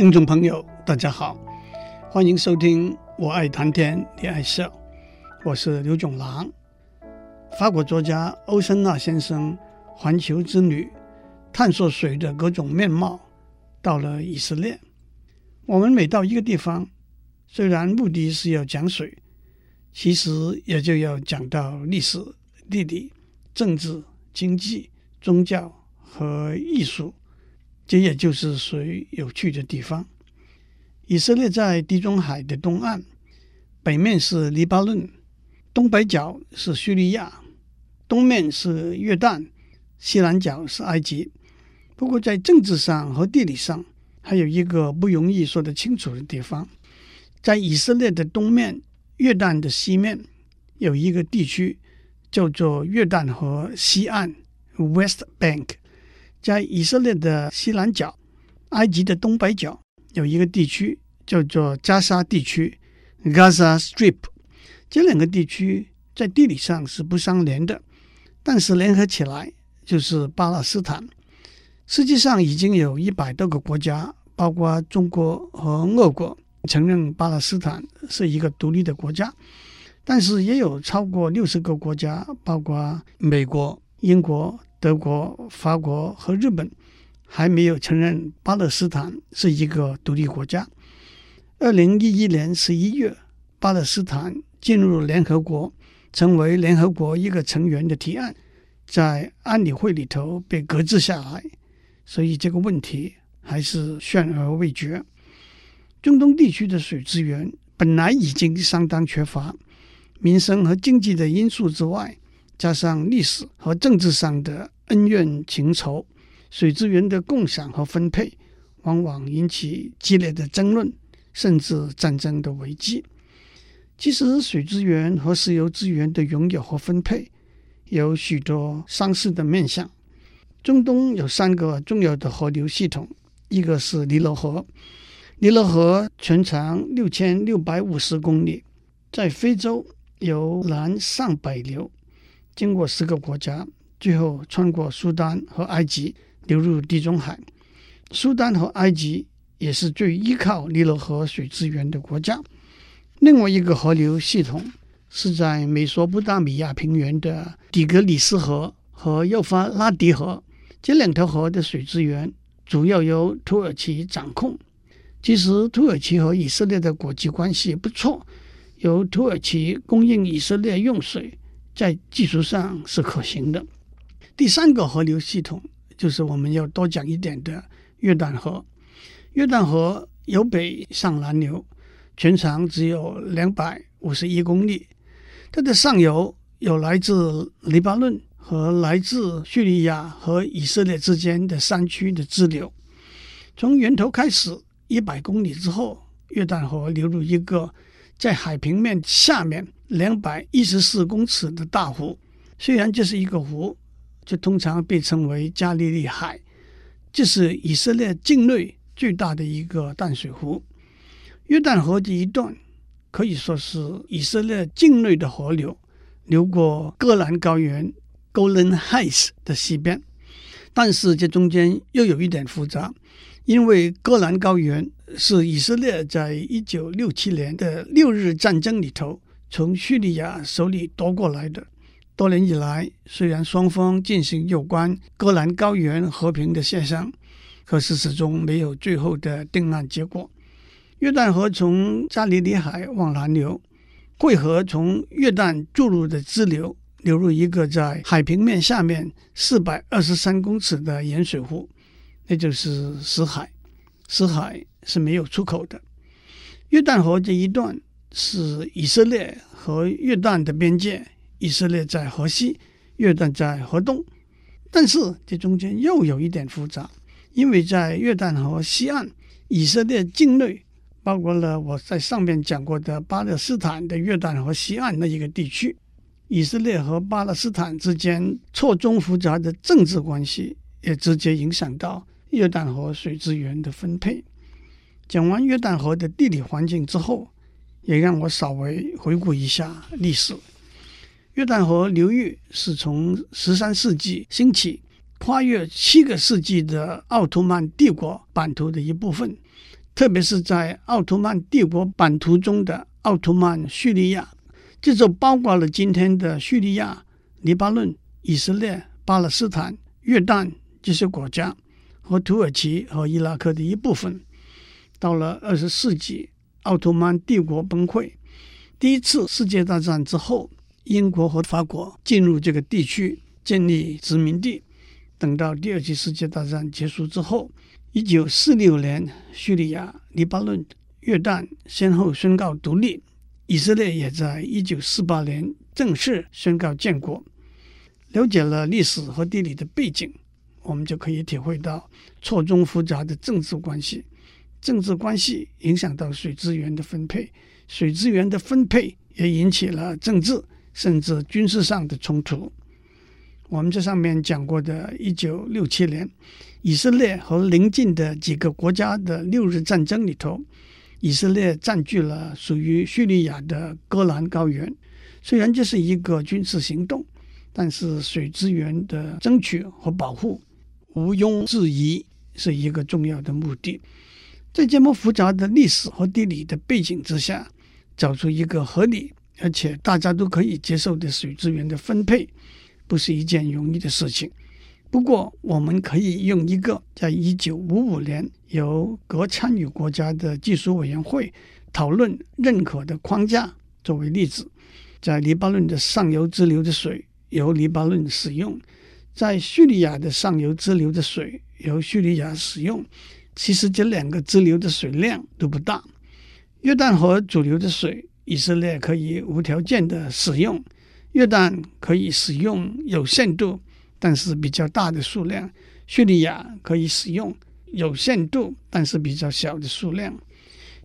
听众朋友，大家好，欢迎收听《我爱谈天，你爱笑》，我是刘炯郎。法国作家欧森纳先生环球之旅，探索水的各种面貌，到了以色列。我们每到一个地方，虽然目的是要讲水，其实也就要讲到历史、地理、政治、经济、宗教和艺术。这也就是水有趣的地方。以色列在地中海的东岸，北面是黎巴嫩，东北角是叙利亚，东面是约旦，西南角是埃及。不过在政治上和地理上，还有一个不容易说得清楚的地方：在以色列的东面，约旦的西面，有一个地区叫做约旦河西岸 （West Bank）。在以色列的西南角，埃及的东北角，有一个地区叫做加沙地区 （Gaza Strip）。这两个地区在地理上是不相连的，但是联合起来就是巴勒斯坦。实际上已经有一百多个国家，包括中国和俄国，承认巴勒斯坦是一个独立的国家，但是也有超过六十个国家，包括美国、英国。德国、法国和日本还没有承认巴勒斯坦是一个独立国家。二零一一年十一月，巴勒斯坦进入联合国，成为联合国一个成员的提案，在安理会里头被搁置下来，所以这个问题还是悬而未决。中东地区的水资源本来已经相当缺乏，民生和经济的因素之外。加上历史和政治上的恩怨情仇，水资源的共享和分配往往引起激烈的争论，甚至战争的危机。其实，水资源和石油资源的拥有和分配有许多相似的面向。中东有三个重要的河流系统，一个是尼罗河，尼罗河全长六千六百五十公里，在非洲由南上北流。经过十个国家，最后穿过苏丹和埃及，流入地中海。苏丹和埃及也是最依靠尼罗河水资源的国家。另外一个河流系统是在美索不达米亚平原的底格里斯河和幼发拉底河，这两条河的水资源主要由土耳其掌控。其实，土耳其和以色列的国际关系不错，由土耳其供应以色列用水。在技术上是可行的。第三个河流系统就是我们要多讲一点的约旦河。约旦河由北向南流，全长只有两百五十一公里。它的上游有来自黎巴嫩和来自叙利亚和以色列之间的山区的支流。从源头开始一百公里之后，约旦河流入一个在海平面下面。两百一十四公尺的大湖，虽然这是一个湖，就通常被称为加利利海。这是以色列境内最大的一个淡水湖。约旦河这一段可以说是以色列境内的河流，流过戈兰高原 （Golan Heights） 的西边。但是这中间又有一点复杂，因为戈兰高原是以色列在一九六七年的六日战争里头。从叙利亚手里夺过来的。多年以来，虽然双方进行有关戈兰高原和平的协商，可是始终没有最后的定案结果。约旦河从加利利海往南流，汇合从约旦注入的支流，流入一个在海平面下面四百二十三公尺的盐水湖，那就是死海。死海是没有出口的。约旦河这一段。是以色列和约旦的边界，以色列在河西，约旦在河东。但是这中间又有一点复杂，因为在约旦河西岸，以色列境内包括了我在上面讲过的巴勒斯坦的约旦河西岸那一个地区。以色列和巴勒斯坦之间错综复杂的政治关系，也直接影响到约旦河水资源的分配。讲完约旦河的地理环境之后，也让我稍微回顾一下历史。约旦河流域是从十三世纪兴起，跨越七个世纪的奥图曼帝国版图的一部分，特别是在奥图曼帝国版图中的奥图曼叙利亚，这就包括了今天的叙利亚、黎巴嫩、以色列、巴勒斯坦、约旦这些国家和土耳其和伊拉克的一部分。到了二十世纪，奥图曼帝国崩溃，第一次世界大战之后，英国和法国进入这个地区建立殖民地。等到第二次世界大战结束之后，一九四六年，叙利亚、黎巴嫩、约旦先后宣告独立，以色列也在一九四八年正式宣告建国。了解了历史和地理的背景，我们就可以体会到错综复杂的政治关系。政治关系影响到水资源的分配，水资源的分配也引起了政治甚至军事上的冲突。我们这上面讲过的1967年，以色列和邻近的几个国家的六日战争里头，以色列占据了属于叙利亚的戈兰高原。虽然这是一个军事行动，但是水资源的争取和保护毋庸置疑是一个重要的目的。在这么复杂的历史和地理的背景之下，找出一个合理而且大家都可以接受的水资源的分配，不是一件容易的事情。不过，我们可以用一个在一九五五年由各参与国家的技术委员会讨论认可的框架作为例子。在黎巴嫩的上游支流的水由黎巴嫩使用，在叙利亚的上游支流的水由叙利亚使用。其实这两个支流的水量都不大。约旦河主流的水，以色列可以无条件的使用；约旦可以使用有限度，但是比较大的数量；叙利亚可以使用有限度，但是比较小的数量。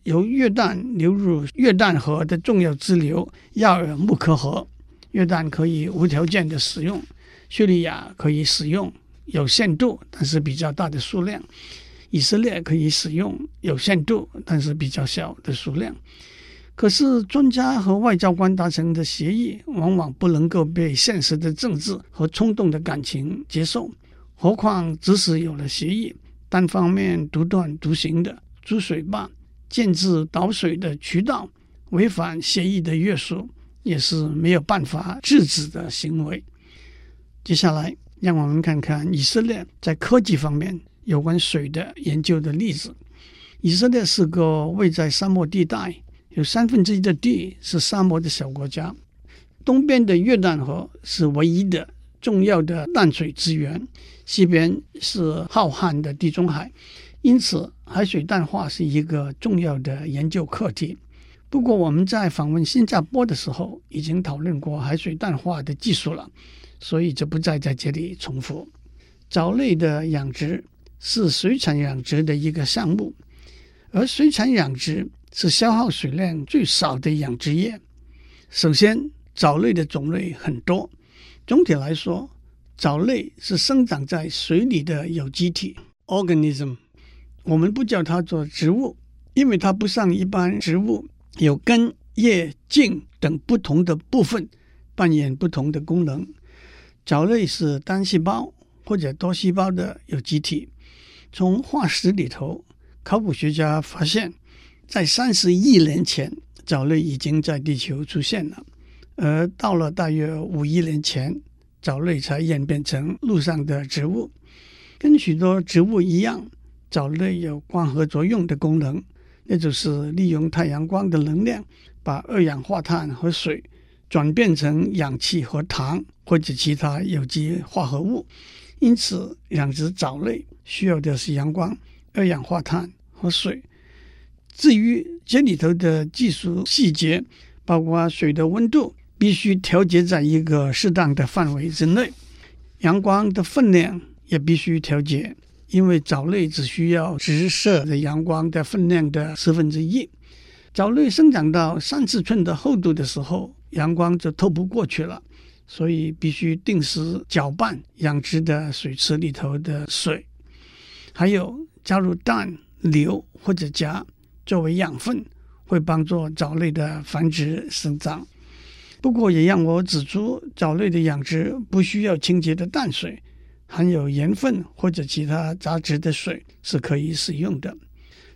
由约旦流入约旦河的重要支流亚尔木克河，约旦可以无条件的使用；叙利亚可以使用有限度，但是比较大的数量。以色列可以使用有限度，但是比较小的数量。可是专家和外交官达成的协议，往往不能够被现实的政治和冲动的感情接受。何况即使有了协议，单方面独断独行的筑水坝、建制导水的渠道，违反协议的约束，也是没有办法制止的行为。接下来，让我们看看以色列在科技方面。有关水的研究的例子，以色列是个位在沙漠地带，有三分之一的地是沙漠的小国家。东边的约旦河是唯一的重要的淡水资源，西边是浩瀚的地中海，因此海水淡化是一个重要的研究课题。不过我们在访问新加坡的时候已经讨论过海水淡化的技术了，所以就不再在这里重复。藻类的养殖。是水产养殖的一个项目，而水产养殖是消耗水量最少的养殖业。首先，藻类的种类很多。总体来说，藻类是生长在水里的有机体 （organism）。我们不叫它做植物，因为它不像一般植物有根、叶、茎等不同的部分，扮演不同的功能。藻类是单细胞或者多细胞的有机体。从化石里头，考古学家发现，在三十亿年前，藻类已经在地球出现了。而到了大约五亿年前，藻类才演变成陆上的植物。跟许多植物一样，藻类有光合作用的功能，那就是利用太阳光的能量，把二氧化碳和水转变成氧气和糖或者其他有机化合物。因此，养殖藻类。需要的是阳光、二氧化碳和水。至于这里头的技术细节，包括水的温度必须调节在一个适当的范围之内，阳光的分量也必须调节，因为藻类只需要直射的阳光的分量的十分之一。藻类生长到三四寸的厚度的时候，阳光就透不过去了，所以必须定时搅拌养殖的水池里头的水。还有加入氮、硫或者钾作为养分，会帮助藻类的繁殖生长。不过，也让我指出，藻类的养殖不需要清洁的淡水，含有盐分或者其他杂质的水是可以使用的。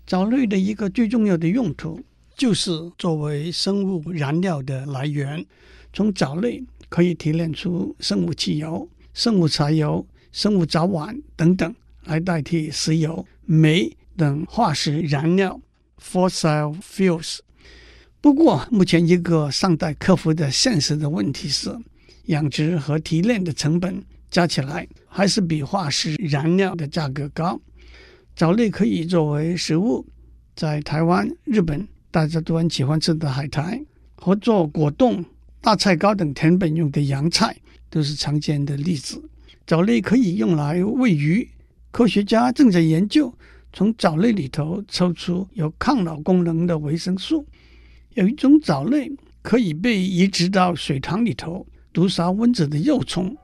藻类的一个最重要的用途就是作为生物燃料的来源。从藻类可以提炼出生物汽油、生物柴油、生物早晚等等，来代替石油、煤等化石燃料 （fossil fuels）。不过，目前一个尚待克服的现实的问题是，养殖和提炼的成本加起来还是比化石燃料的价格高。藻类可以作为食物，在台湾、日本，大家都很喜欢吃的海苔，和做果冻、大菜糕等甜本用的洋菜，都是常见的例子。藻类可以用来喂鱼，科学家正在研究从藻类里头抽出有抗老功能的维生素。有一种藻类可以被移植到水塘里头毒杀蚊子的幼虫，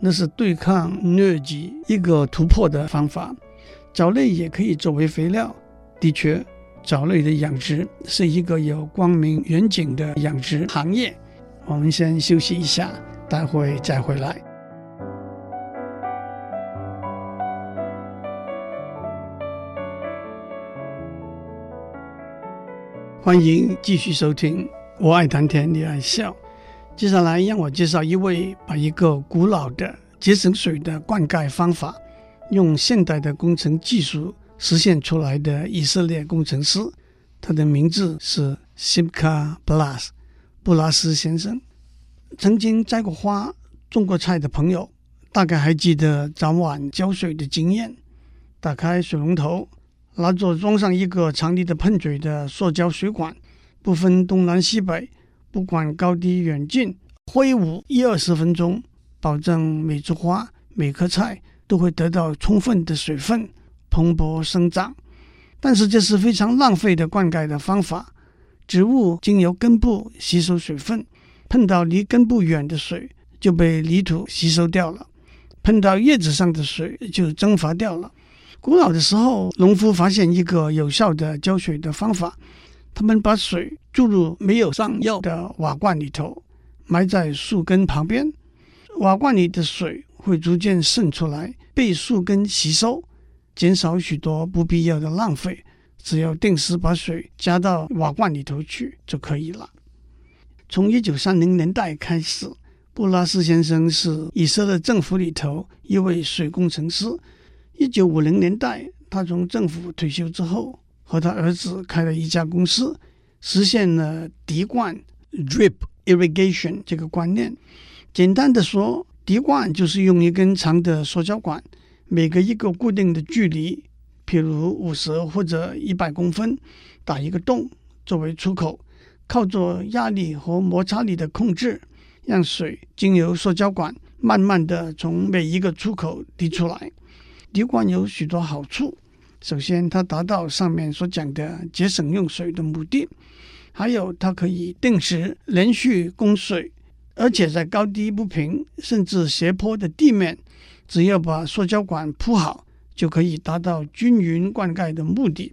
那是对抗疟疾一个突破的方法。藻类也可以作为肥料。的确，藻类的养殖是一个有光明远景的养殖行业。我们先休息一下，待会再回来。欢迎继续收听《我爱谈天，你爱笑》。接下来，让我介绍一位把一个古老的节省水的灌溉方法。用现代的工程技术实现出来的以色列工程师，他的名字是 Simka Blas 布拉斯先生。曾经栽过花、种过菜的朋友，大概还记得早晚浇水的经验。打开水龙头，拿着装上一个长力的喷嘴的塑胶水管，不分东南西北，不管高低远近，挥舞一二十分钟，保证每株花、每棵菜。都会得到充分的水分，蓬勃生长。但是这是非常浪费的灌溉的方法。植物经由根部吸收水分，碰到离根部远的水就被泥土吸收掉了，碰到叶子上的水就蒸发掉了。古老的时候，农夫发现一个有效的浇水的方法，他们把水注入没有上药的瓦罐里头，埋在树根旁边，瓦罐里的水。会逐渐渗出来，被树根吸收，减少许多不必要的浪费。只要定时把水加到瓦罐里头去就可以了。从一九三零年代开始，布拉斯先生是以色列政府里头一位水工程师。一九五零年代，他从政府退休之后，和他儿子开了一家公司，实现了滴灌 （drip irrigation） 这个观念。简单的说，滴灌就是用一根长的塑胶管，每隔一个固定的距离，譬如五十或者一百公分，打一个洞作为出口，靠着压力和摩擦力的控制，让水经由塑胶管慢慢地从每一个出口滴出来。滴灌有许多好处，首先它达到上面所讲的节省用水的目的，还有它可以定时连续供水。而且在高低不平甚至斜坡的地面，只要把塑胶管铺好，就可以达到均匀灌溉的目的。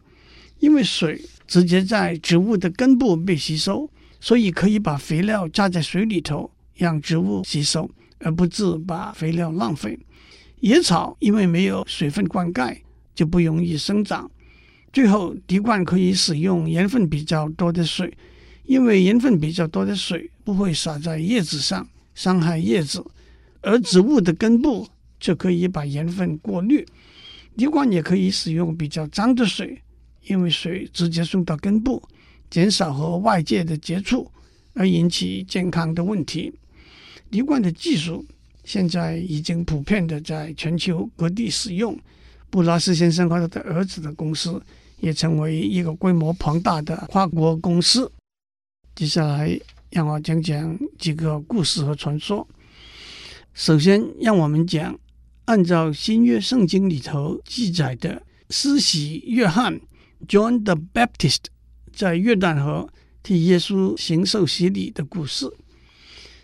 因为水直接在植物的根部被吸收，所以可以把肥料加在水里头，让植物吸收，而不致把肥料浪费。野草因为没有水分灌溉，就不容易生长。最后，滴灌可以使用盐分比较多的水。因为盐分比较多的水不会洒在叶子上，伤害叶子，而植物的根部就可以把盐分过滤。滴灌也可以使用比较脏的水，因为水直接送到根部，减少和外界的接触，而引起健康的问题。滴灌的技术现在已经普遍的在全球各地使用。布拉斯先生和他的儿子的公司也成为一个规模庞大的跨国公司。接下来，让我讲讲几个故事和传说。首先，让我们讲按照新约圣经里头记载的施洗约翰 （John the Baptist） 在约旦河替耶稣行受洗礼的故事。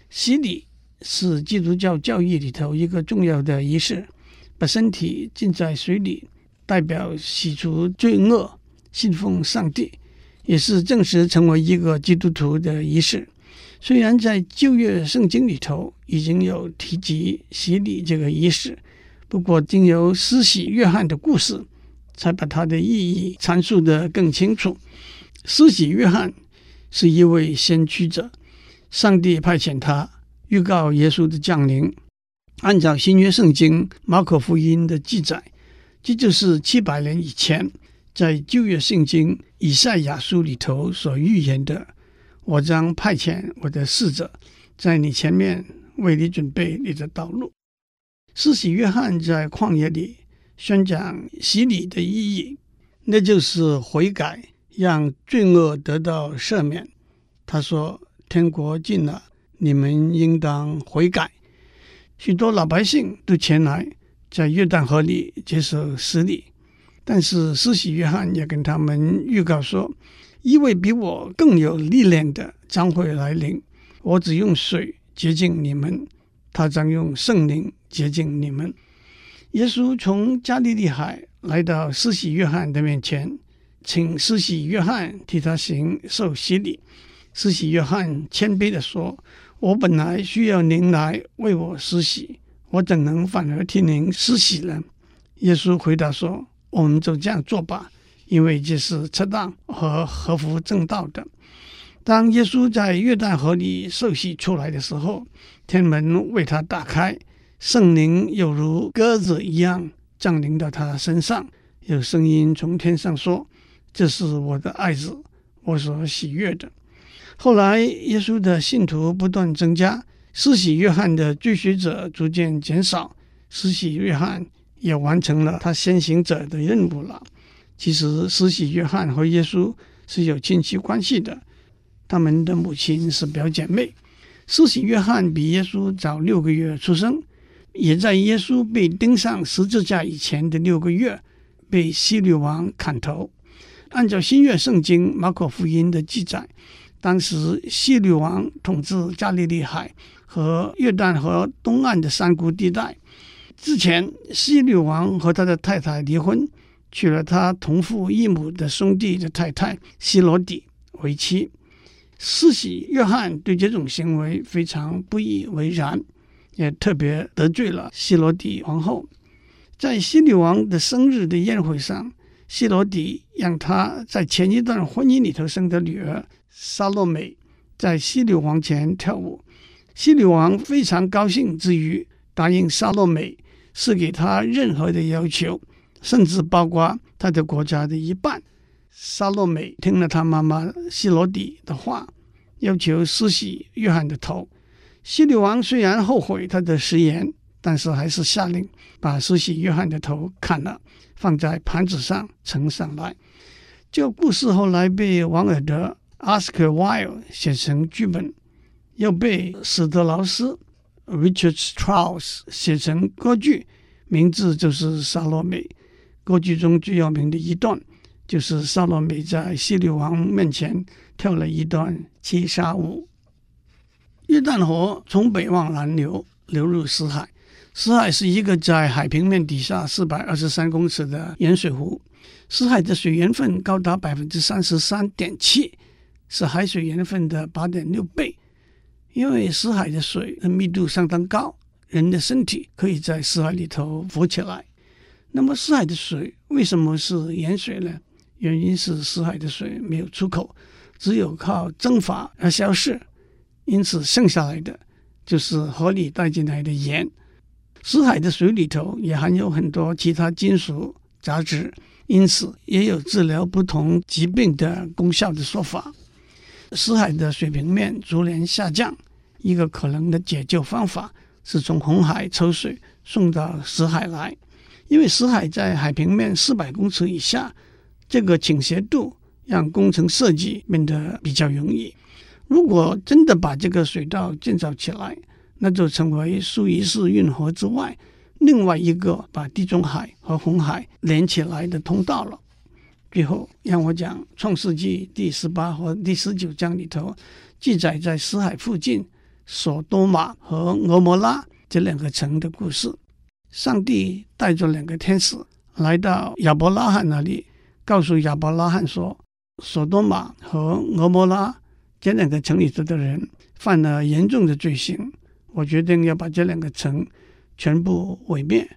洗礼是基督教教义里头一个重要的仪式，把身体浸在水里，代表洗除罪恶，信奉上帝。也是正式成为一个基督徒的仪式。虽然在旧约圣经里头已经有提及洗礼这个仪式，不过经由施洗约翰的故事，才把它的意义阐述得更清楚。施洗约翰是一位先驱者，上帝派遣他预告耶稣的降临。按照新约圣经马可福音的记载，这就是七百年以前在旧约圣经以赛亚书里头所预言的：“我将派遣我的使者在你前面，为你准备你的道路。”施洗约翰在旷野里宣讲洗礼的意义，那就是悔改，让罪恶得到赦免。他说：“天国近了，你们应当悔改。”许多老百姓都前来在约旦河里接受洗礼，但是施洗约翰也跟他们预告说：“一位比我更有力量的将会来临，我只用水洁净你们，他将用圣灵洁净你们。”耶稣从加利利海来到施洗约翰的面前，请施洗约翰替他行受洗礼。施洗约翰谦卑地说。我本来需要您来为我施洗，我怎能反而替您施洗呢？耶稣回答说：“我们就这样做吧，因为这是恰当和合乎正道的。”当耶稣在约旦河里受洗出来的时候，天门为他打开，圣灵犹如鸽子一样降临到他身上，有声音从天上说：“这是我的爱子，我所喜悦的。”后来，耶稣的信徒不断增加，施洗约翰的追随者逐渐减少。施洗约翰也完成了他先行者的任务了。其实，施洗约翰和耶稣是有亲戚关系的，他们的母亲是表姐妹。施洗约翰比耶稣早六个月出生，也在耶稣被钉上十字架以前的六个月被希律王砍头。按照新约圣经马可福音的记载。当时希律王统治加利利海和约旦河东岸的山谷地带。之前，希律王和他的太太离婚，娶了他同父异母的兄弟的太太希罗底为妻。四喜约翰对这种行为非常不以为然，也特别得罪了希罗底皇后。在希律王的生日的宴会上，希罗底让他在前一段婚姻里头生的女儿。撒洛美在西女王前跳舞，西女王非常高兴之余，答应撒洛美赐给他任何的要求，甚至包括他的国家的一半。撒洛美听了他妈妈希罗底的话，要求施洗约翰的头。希律王虽然后悔他的食言，但是还是下令把施洗约翰的头砍了，放在盘子上呈上来。这个故事后来被王尔德。Oscar Wilde 写成剧本，又被史特劳斯 Richard Strauss 写成歌剧，名字就是《撒罗美》。歌剧中最有名的一段，就是撒罗美在希律王面前跳了一段七杀舞。约旦河从北往南流，流入死海。死海是一个在海平面底下四百二十三公尺的盐水湖，死海的水盐分高达百分之三十三点七。是海水盐分的八点六倍，因为死海的水的密度相当高，人的身体可以在死海里头浮起来。那么死海的水为什么是盐水呢？原因是死海的水没有出口，只有靠蒸发而消失，因此剩下来的就是河里带进来的盐。死海的水里头也含有很多其他金属杂质，因此也有治疗不同疾病的功效的说法。死海的水平面逐年下降，一个可能的解救方法是从红海抽水送到死海来，因为死海在海平面四百公尺以下，这个倾斜度让工程设计变得比较容易。如果真的把这个水道建造起来，那就成为苏伊士运河之外另外一个把地中海和红海连起来的通道了。最后，让我讲《创世纪》第十八和第十九章里头记载在死海附近索多玛和蛾摩拉这两个城的故事。上帝带着两个天使来到亚伯拉罕那里，告诉亚伯拉罕说：“索多玛和蛾摩拉这两个城里头的人犯了严重的罪行，我决定要把这两个城全部毁灭。”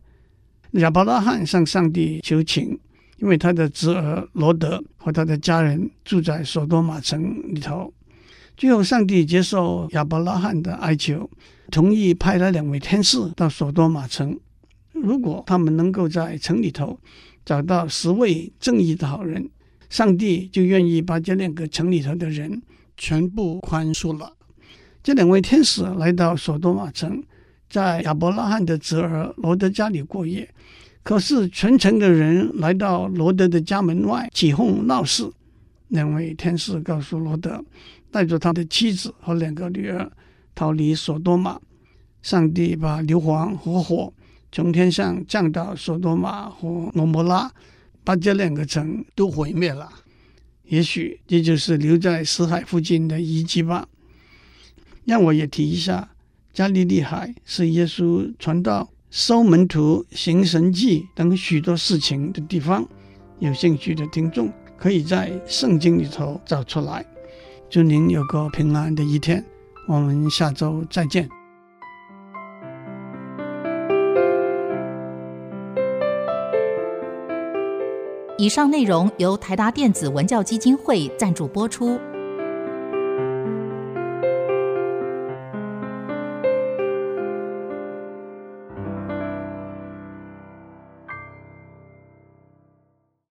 亚伯拉罕向上帝求情。因为他的侄儿罗德和他的家人住在索多玛城里头。最后，上帝接受亚伯拉罕的哀求，同意派了两位天使到索多玛城。如果他们能够在城里头找到十位正义的好人，上帝就愿意把这两个城里头的人全部宽恕了。这两位天使来到索多玛城，在亚伯拉罕的侄儿罗德家里过夜。可是全城的人来到罗德的家门外起哄闹事。两位天使告诉罗德，带着他的妻子和两个女儿逃离索多玛。上帝把硫磺和火从天上降到索多玛和罗摩拉，把这两个城都毁灭了。也许这就是留在死海附近的遗迹吧。让我也提一下，加利利海是耶稣传道、收门徒、行神迹等许多事情的地方。有兴趣的听众可以在圣经里头找出来。祝您有个平安的一天，我们下周再见。以上内容由台达电子文教基金会赞助播出。